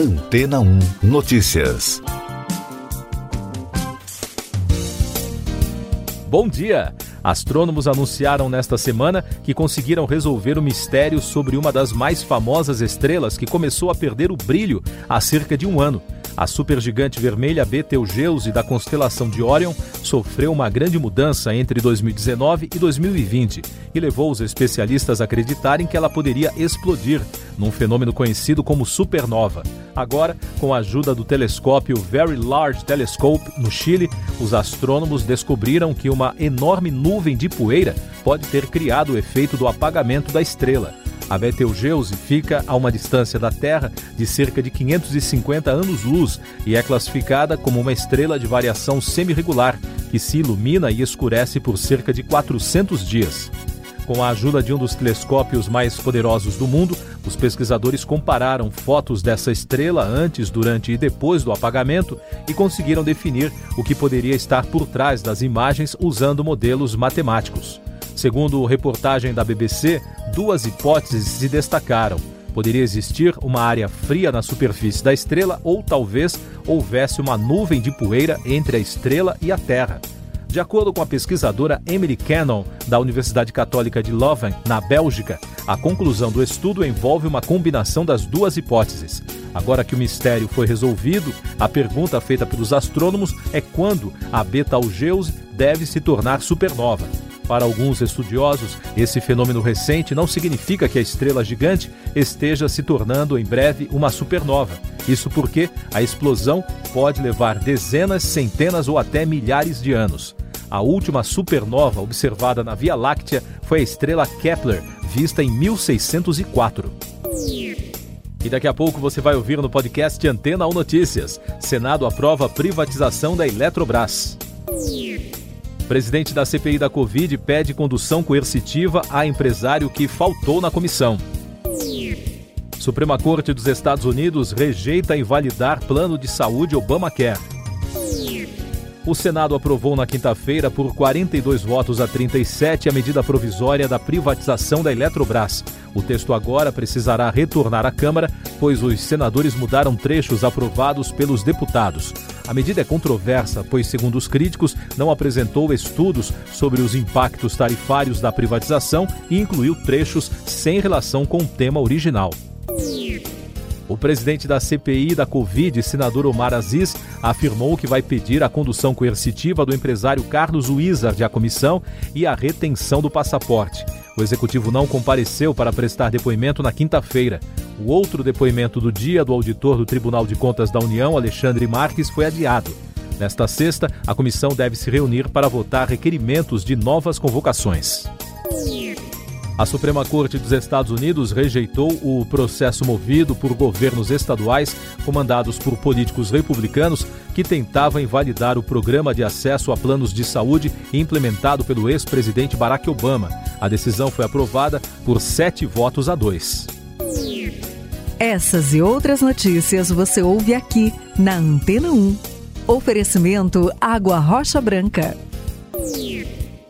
Antena 1 Notícias. Bom dia! Astrônomos anunciaram nesta semana que conseguiram resolver o mistério sobre uma das mais famosas estrelas que começou a perder o brilho há cerca de um ano. A supergigante vermelha Betelgeuse da constelação de Orion sofreu uma grande mudança entre 2019 e 2020 e levou os especialistas a acreditarem que ela poderia explodir, num fenômeno conhecido como supernova. Agora, com a ajuda do telescópio Very Large Telescope no Chile, os astrônomos descobriram que uma enorme nuvem de poeira pode ter criado o efeito do apagamento da estrela. A Betelgeuse fica a uma distância da Terra de cerca de 550 anos-luz e é classificada como uma estrela de variação semi-regular, que se ilumina e escurece por cerca de 400 dias. Com a ajuda de um dos telescópios mais poderosos do mundo, os pesquisadores compararam fotos dessa estrela antes, durante e depois do apagamento e conseguiram definir o que poderia estar por trás das imagens usando modelos matemáticos. Segundo reportagem da BBC, duas hipóteses se destacaram. Poderia existir uma área fria na superfície da estrela ou talvez houvesse uma nuvem de poeira entre a estrela e a Terra. De acordo com a pesquisadora Emily Cannon, da Universidade Católica de Leuven, na Bélgica, a conclusão do estudo envolve uma combinação das duas hipóteses. Agora que o mistério foi resolvido, a pergunta feita pelos astrônomos é quando a Betelgeuse deve se tornar supernova. Para alguns estudiosos, esse fenômeno recente não significa que a estrela gigante esteja se tornando em breve uma supernova. Isso porque a explosão pode levar dezenas, centenas ou até milhares de anos. A última supernova observada na Via Láctea foi a estrela Kepler, vista em 1604. E daqui a pouco você vai ouvir no podcast Antena ou Notícias. Senado aprova privatização da Eletrobras. Presidente da CPI da Covid pede condução coercitiva a empresário que faltou na comissão. Suprema Corte dos Estados Unidos rejeita invalidar plano de saúde Obamacare. O Senado aprovou na quinta-feira, por 42 votos a 37, a medida provisória da privatização da Eletrobras. O texto agora precisará retornar à Câmara, pois os senadores mudaram trechos aprovados pelos deputados. A medida é controversa, pois, segundo os críticos, não apresentou estudos sobre os impactos tarifários da privatização e incluiu trechos sem relação com o tema original. O presidente da CPI da Covid, senador Omar Aziz, afirmou que vai pedir a condução coercitiva do empresário Carlos Wizard à comissão e a retenção do passaporte. O executivo não compareceu para prestar depoimento na quinta-feira. O outro depoimento do dia do auditor do Tribunal de Contas da União, Alexandre Marques, foi adiado. Nesta sexta, a comissão deve se reunir para votar requerimentos de novas convocações. A Suprema Corte dos Estados Unidos rejeitou o processo movido por governos estaduais comandados por políticos republicanos que tentavam invalidar o programa de acesso a planos de saúde implementado pelo ex-presidente Barack Obama. A decisão foi aprovada por sete votos a dois. Essas e outras notícias você ouve aqui na Antena 1. Oferecimento Água Rocha Branca.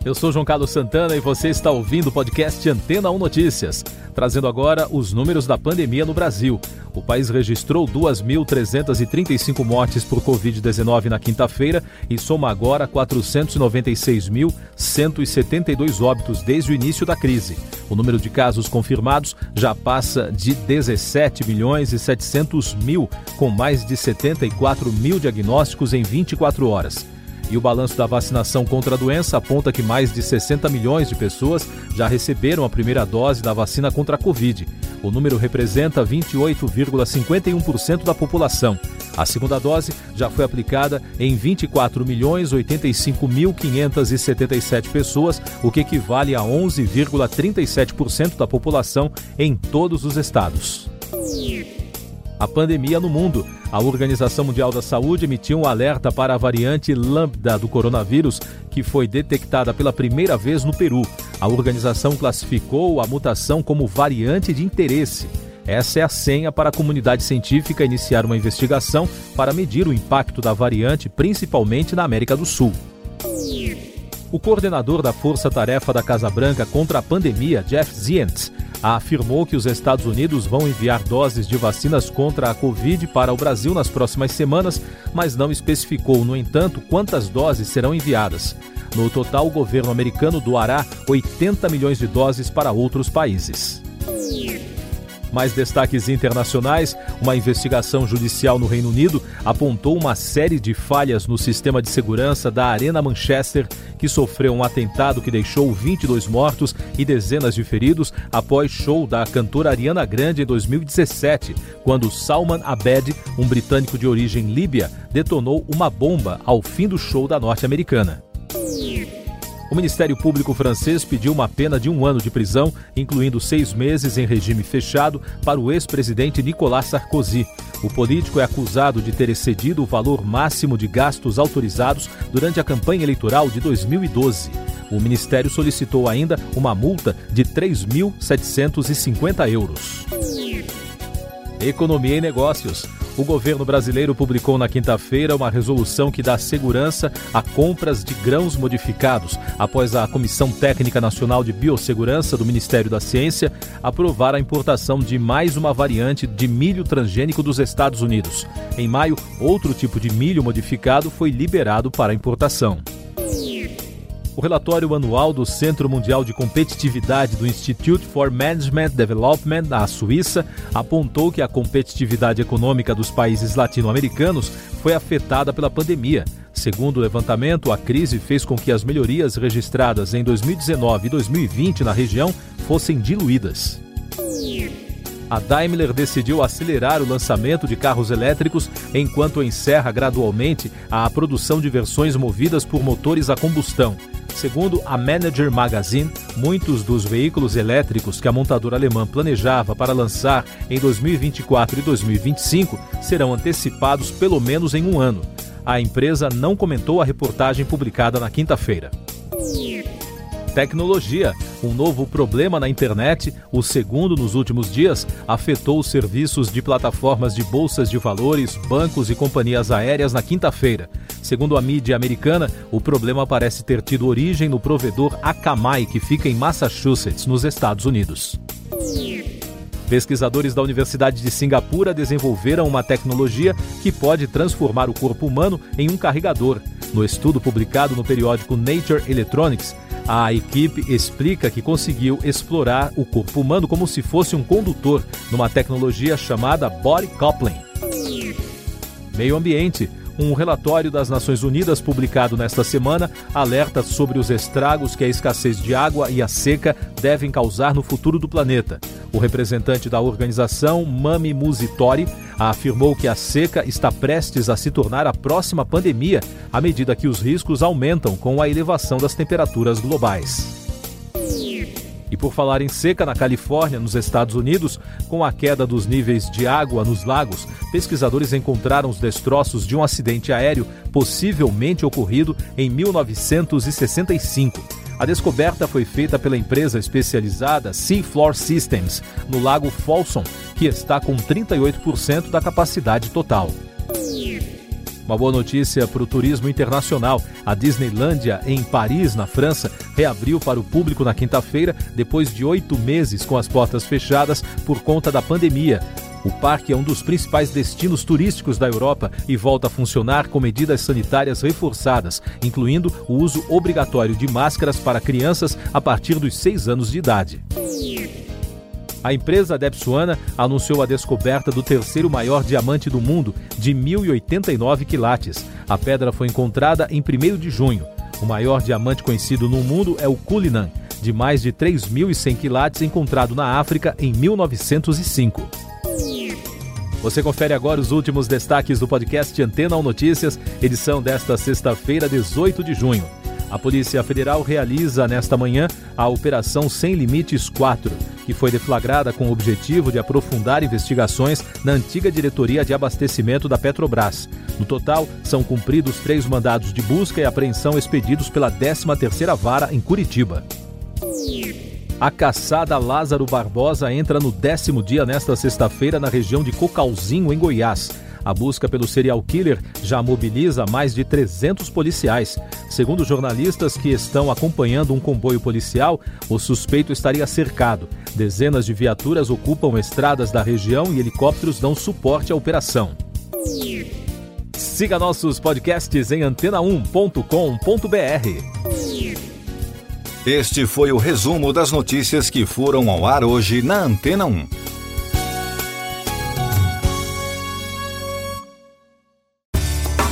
Eu sou João Carlos Santana e você está ouvindo o podcast Antena 1 Notícias, trazendo agora os números da pandemia no Brasil. O país registrou 2.335 mortes por Covid-19 na quinta-feira e soma agora 496.172 óbitos desde o início da crise. O número de casos confirmados já passa de 17 milhões e 700 mil, com mais de 74 mil diagnósticos em 24 horas. E o balanço da vacinação contra a doença aponta que mais de 60 milhões de pessoas já receberam a primeira dose da vacina contra a Covid. O número representa 28,51% da população. A segunda dose já foi aplicada em 24 milhões 85.577 pessoas, o que equivale a 11,37% da população em todos os estados a pandemia no mundo. A Organização Mundial da Saúde emitiu um alerta para a variante Lambda do coronavírus, que foi detectada pela primeira vez no Peru. A organização classificou a mutação como variante de interesse. Essa é a senha para a comunidade científica iniciar uma investigação para medir o impacto da variante, principalmente na América do Sul. O coordenador da Força Tarefa da Casa Branca contra a pandemia, Jeff Zients, afirmou que os Estados Unidos vão enviar doses de vacinas contra a Covid para o Brasil nas próximas semanas, mas não especificou, no entanto, quantas doses serão enviadas. No total, o governo americano doará 80 milhões de doses para outros países. Mais destaques internacionais: uma investigação judicial no Reino Unido apontou uma série de falhas no sistema de segurança da Arena Manchester, que sofreu um atentado que deixou 22 mortos e dezenas de feridos após show da cantora Ariana Grande em 2017, quando Salman Abed, um britânico de origem líbia, detonou uma bomba ao fim do show da norte-americana. O Ministério Público francês pediu uma pena de um ano de prisão, incluindo seis meses em regime fechado, para o ex-presidente Nicolas Sarkozy. O político é acusado de ter excedido o valor máximo de gastos autorizados durante a campanha eleitoral de 2012. O Ministério solicitou ainda uma multa de 3.750 euros. Economia e Negócios. O governo brasileiro publicou na quinta-feira uma resolução que dá segurança a compras de grãos modificados, após a Comissão Técnica Nacional de Biossegurança do Ministério da Ciência aprovar a importação de mais uma variante de milho transgênico dos Estados Unidos. Em maio, outro tipo de milho modificado foi liberado para importação. O relatório anual do Centro Mundial de Competitividade do Institute for Management Development, na Suíça, apontou que a competitividade econômica dos países latino-americanos foi afetada pela pandemia. Segundo o levantamento, a crise fez com que as melhorias registradas em 2019 e 2020 na região fossem diluídas. A Daimler decidiu acelerar o lançamento de carros elétricos enquanto encerra gradualmente a produção de versões movidas por motores a combustão. Segundo a Manager Magazine, muitos dos veículos elétricos que a montadora alemã planejava para lançar em 2024 e 2025 serão antecipados pelo menos em um ano. A empresa não comentou a reportagem publicada na quinta-feira. Tecnologia. Um novo problema na internet, o segundo nos últimos dias, afetou os serviços de plataformas de bolsas de valores, bancos e companhias aéreas na quinta-feira. Segundo a mídia americana, o problema parece ter tido origem no provedor Akamai, que fica em Massachusetts, nos Estados Unidos. Pesquisadores da Universidade de Singapura desenvolveram uma tecnologia que pode transformar o corpo humano em um carregador. No estudo publicado no periódico Nature Electronics, a equipe explica que conseguiu explorar o corpo humano como se fosse um condutor numa tecnologia chamada body coupling. Meio ambiente. Um relatório das Nações Unidas publicado nesta semana alerta sobre os estragos que a escassez de água e a seca devem causar no futuro do planeta. O representante da organização, Mami Musitori, afirmou que a seca está prestes a se tornar a próxima pandemia à medida que os riscos aumentam com a elevação das temperaturas globais. Por falar em seca na Califórnia, nos Estados Unidos, com a queda dos níveis de água nos lagos, pesquisadores encontraram os destroços de um acidente aéreo possivelmente ocorrido em 1965. A descoberta foi feita pela empresa especializada Seafloor Systems, no lago Folsom, que está com 38% da capacidade total. Uma boa notícia para o turismo internacional. A Disneylândia, em Paris, na França, reabriu para o público na quinta-feira, depois de oito meses com as portas fechadas por conta da pandemia. O parque é um dos principais destinos turísticos da Europa e volta a funcionar com medidas sanitárias reforçadas, incluindo o uso obrigatório de máscaras para crianças a partir dos seis anos de idade. A empresa Depsuana anunciou a descoberta do terceiro maior diamante do mundo, de 1.089 quilates. A pedra foi encontrada em 1 de junho. O maior diamante conhecido no mundo é o Cullinan, de mais de 3.100 quilates, encontrado na África em 1905. Você confere agora os últimos destaques do podcast Antena ou Notícias, edição desta sexta-feira, 18 de junho. A Polícia Federal realiza nesta manhã a Operação Sem Limites 4, que foi deflagrada com o objetivo de aprofundar investigações na antiga diretoria de abastecimento da Petrobras. No total, são cumpridos três mandados de busca e apreensão expedidos pela 13ª Vara em Curitiba. A caçada Lázaro Barbosa entra no décimo dia nesta sexta-feira na região de Cocalzinho, em Goiás. A busca pelo serial killer já mobiliza mais de 300 policiais. Segundo jornalistas que estão acompanhando um comboio policial, o suspeito estaria cercado. Dezenas de viaturas ocupam estradas da região e helicópteros dão suporte à operação. Siga nossos podcasts em antena1.com.br. Este foi o resumo das notícias que foram ao ar hoje na Antena 1.